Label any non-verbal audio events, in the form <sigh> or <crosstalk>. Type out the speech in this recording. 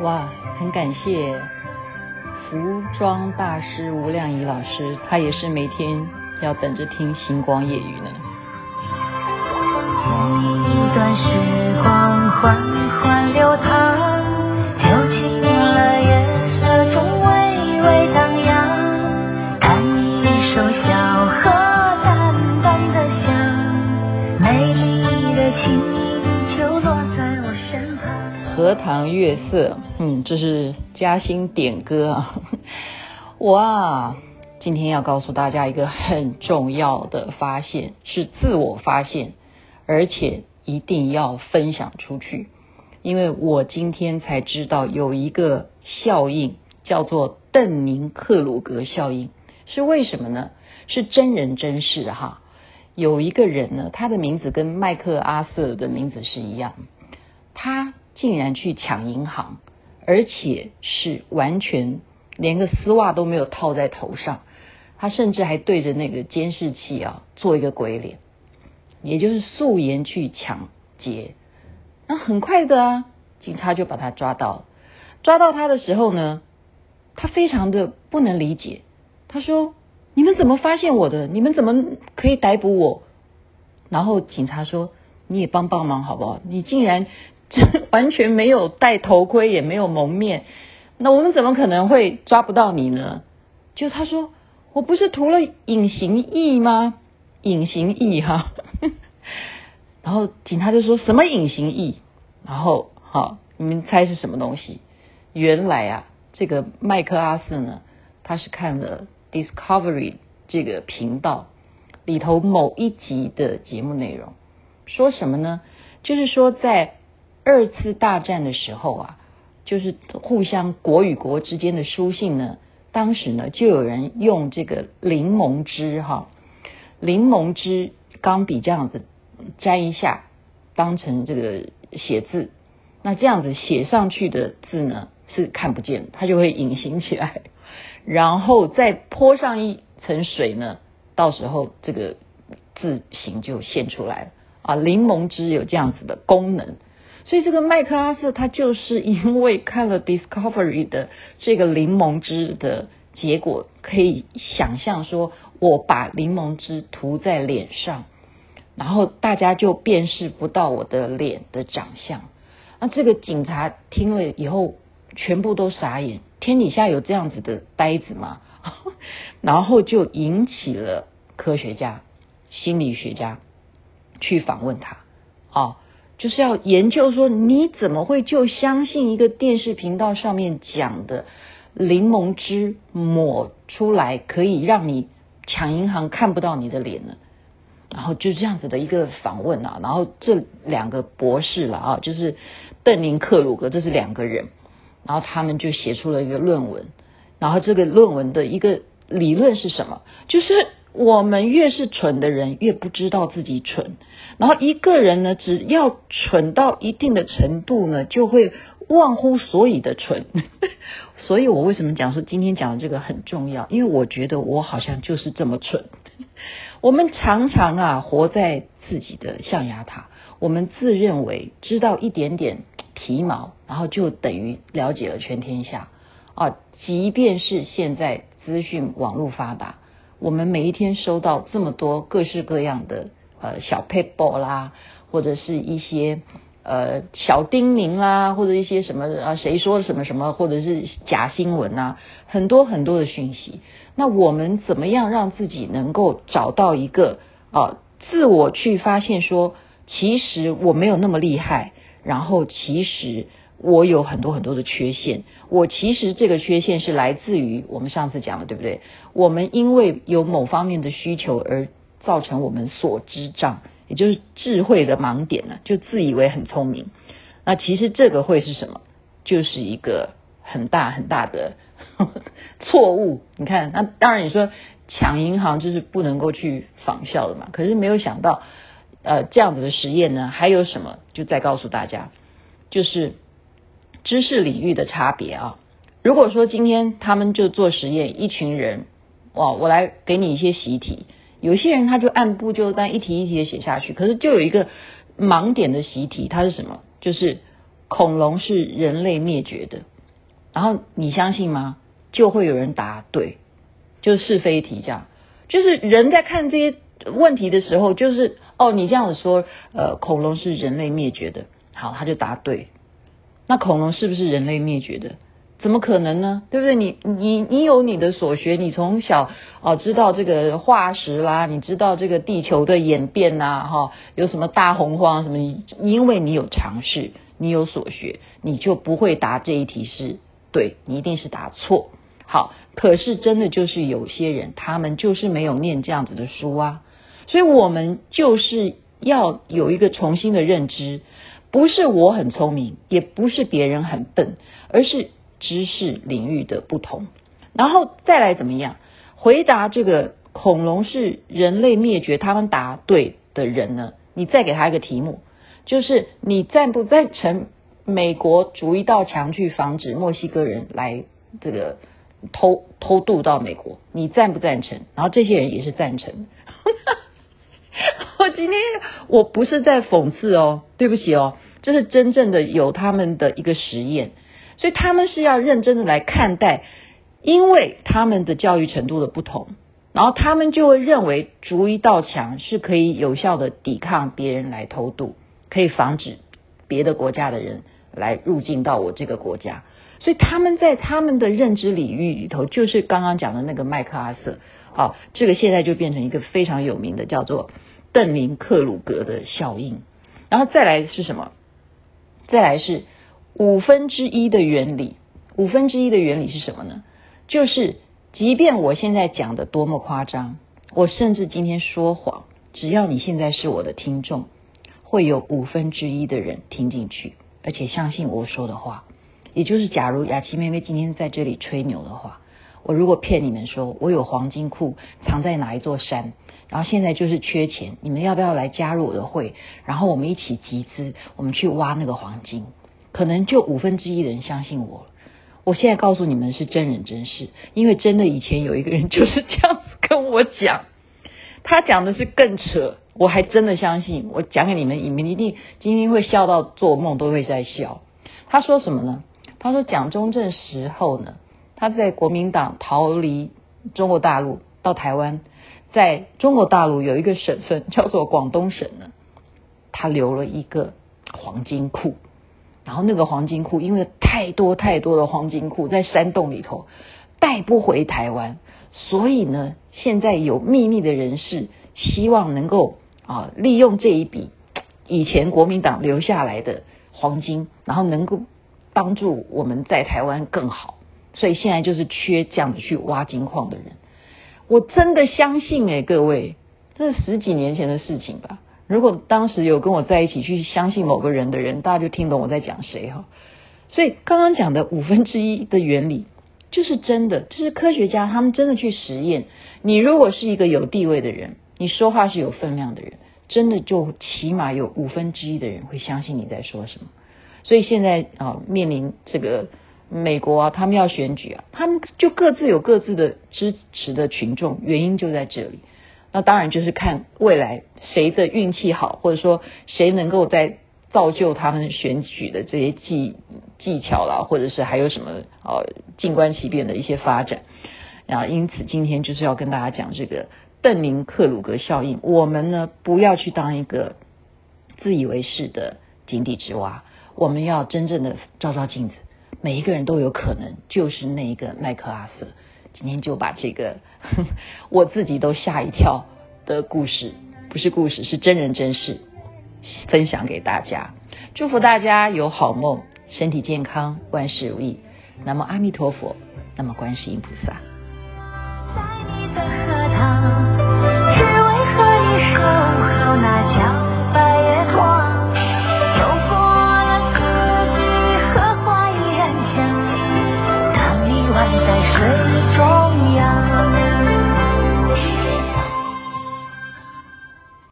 哇，很感谢服装大师吴亮仪老师，他也是每天要等着听星光夜雨呢。一段时光缓缓流淌，月色。嗯，这是嘉兴点歌啊！<laughs> 哇，今天要告诉大家一个很重要的发现，是自我发现，而且一定要分享出去，因为我今天才知道有一个效应叫做邓宁克鲁格效应，是为什么呢？是真人真事哈。有一个人呢，他的名字跟麦克阿瑟的名字是一样，他竟然去抢银行。而且是完全连个丝袜都没有套在头上，他甚至还对着那个监视器啊做一个鬼脸，也就是素颜去抢劫。那很快的啊，警察就把他抓到了。抓到他的时候呢，他非常的不能理解。他说：“你们怎么发现我的？你们怎么可以逮捕我？”然后警察说：“你也帮帮忙好不好？你竟然……” <laughs> 完全没有戴头盔，也没有蒙面，那我们怎么可能会抓不到你呢？就他说，我不是涂了隐形液吗？隐形液哈，<laughs> 然后警察就说什么隐形液？然后好，你们猜是什么东西？原来啊，这个麦克阿瑟呢，他是看了 Discovery 这个频道里头某一集的节目内容，说什么呢？就是说在。二次大战的时候啊，就是互相国与国之间的书信呢。当时呢，就有人用这个柠檬汁哈，柠檬汁钢笔这样子沾一下，当成这个写字。那这样子写上去的字呢，是看不见，它就会隐形起来。然后再泼上一层水呢，到时候这个字形就现出来了啊。柠檬汁有这样子的功能。所以这个麦克阿瑟他就是因为看了 Discovery 的这个柠檬汁的结果，可以想象说，我把柠檬汁涂在脸上，然后大家就辨识不到我的脸的长相。那这个警察听了以后，全部都傻眼，天底下有这样子的呆子吗？<laughs> 然后就引起了科学家、心理学家去访问他，哦。就是要研究说，你怎么会就相信一个电视频道上面讲的柠檬汁抹出来可以让你抢银行看不到你的脸呢？然后就这样子的一个访问啊，然后这两个博士了啊，就是邓宁克鲁格，这是两个人，然后他们就写出了一个论文，然后这个论文的一个理论是什么？就是。我们越是蠢的人，越不知道自己蠢。然后一个人呢，只要蠢到一定的程度呢，就会忘乎所以的蠢。<laughs> 所以我为什么讲说今天讲的这个很重要？因为我觉得我好像就是这么蠢。<laughs> 我们常常啊，活在自己的象牙塔，我们自认为知道一点点皮毛，然后就等于了解了全天下啊。即便是现在资讯网络发达。我们每一天收到这么多各式各样的呃小 paper 啦，或者是一些呃小叮咛啦，或者一些什么啊谁说什么什么，或者是假新闻啊，很多很多的讯息。那我们怎么样让自己能够找到一个啊自我去发现说，其实我没有那么厉害，然后其实。我有很多很多的缺陷，我其实这个缺陷是来自于我们上次讲的，对不对？我们因为有某方面的需求而造成我们所知障，也就是智慧的盲点呢，就自以为很聪明。那其实这个会是什么？就是一个很大很大的呵 <laughs> 呵错误。你看，那当然你说抢银行就是不能够去仿效的嘛。可是没有想到，呃，这样子的实验呢，还有什么？就再告诉大家，就是。知识领域的差别啊，如果说今天他们就做实验，一群人，哇，我来给你一些习题，有些人他就按部就班，一题一题的写下去，可是就有一个盲点的习题，它是什么？就是恐龙是人类灭绝的，然后你相信吗？就会有人答对，就是是非题这样，就是人在看这些问题的时候，就是哦，你这样子说，呃，恐龙是人类灭绝的，好，他就答对。那恐龙是不是人类灭绝的？怎么可能呢？对不对？你你你有你的所学，你从小哦知道这个化石啦，你知道这个地球的演变呐，哈，有什么大洪荒什么？因为你有尝试，你有所学，你就不会答这一题是对，你一定是答错。好，可是真的就是有些人，他们就是没有念这样子的书啊，所以我们就是要有一个重新的认知，不是我很聪明，也不是别人很笨，而是。知识领域的不同，然后再来怎么样回答这个恐龙是人类灭绝？他们答对的人呢？你再给他一个题目，就是你赞不赞成美国筑一道墙去防止墨西哥人来这个偷偷渡到美国？你赞不赞成？然后这些人也是赞成。今天我不是在讽刺哦，对不起哦，这是真正的有他们的一个实验。所以他们是要认真的来看待，因为他们的教育程度的不同，然后他们就会认为筑一道墙是可以有效的抵抗别人来偷渡，可以防止别的国家的人来入境到我这个国家。所以他们在他们的认知领域里头，就是刚刚讲的那个麦克阿瑟，好，这个现在就变成一个非常有名的叫做邓宁克鲁格的效应。然后再来是什么？再来是。五分之一的原理，五分之一的原理是什么呢？就是即便我现在讲的多么夸张，我甚至今天说谎，只要你现在是我的听众，会有五分之一的人听进去，而且相信我说的话。也就是，假如雅琪妹妹今天在这里吹牛的话，我如果骗你们说我有黄金库藏在哪一座山，然后现在就是缺钱，你们要不要来加入我的会？然后我们一起集资，我们去挖那个黄金。可能就五分之一的人相信我。我现在告诉你们是真人真事，因为真的以前有一个人就是这样子跟我讲，他讲的是更扯，我还真的相信。我讲给你们，你们一定今天会笑到做梦都会在笑。他说什么呢？他说蒋中正时候呢，他在国民党逃离中国大陆到台湾，在中国大陆有一个省份叫做广东省呢，他留了一个黄金库。然后那个黄金库，因为太多太多的黄金库在山洞里头，带不回台湾，所以呢，现在有秘密的人士希望能够啊利用这一笔以前国民党留下来的黄金，然后能够帮助我们在台湾更好，所以现在就是缺这样子去挖金矿的人。我真的相信诶，各位，这是十几年前的事情吧。如果当时有跟我在一起去相信某个人的人，大家就听懂我在讲谁哈。所以刚刚讲的五分之一的原理就是真的，就是科学家他们真的去实验。你如果是一个有地位的人，你说话是有分量的人，真的就起码有五分之一的人会相信你在说什么。所以现在啊，面临这个美国啊，他们要选举啊，他们就各自有各自的支持的群众，原因就在这里。那当然就是看未来谁的运气好，或者说谁能够在造就他们选举的这些技技巧啦，或者是还有什么呃静观其变的一些发展。然后因此今天就是要跟大家讲这个邓宁克鲁格效应。我们呢不要去当一个自以为是的井底之蛙，我们要真正的照照镜子，每一个人都有可能就是那一个麦克阿瑟。今天就把这个 <laughs> 我自己都吓一跳的故事，不是故事，是真人真事，分享给大家。祝福大家有好梦，身体健康，万事如意。那么阿弥陀佛，那么观世音菩萨。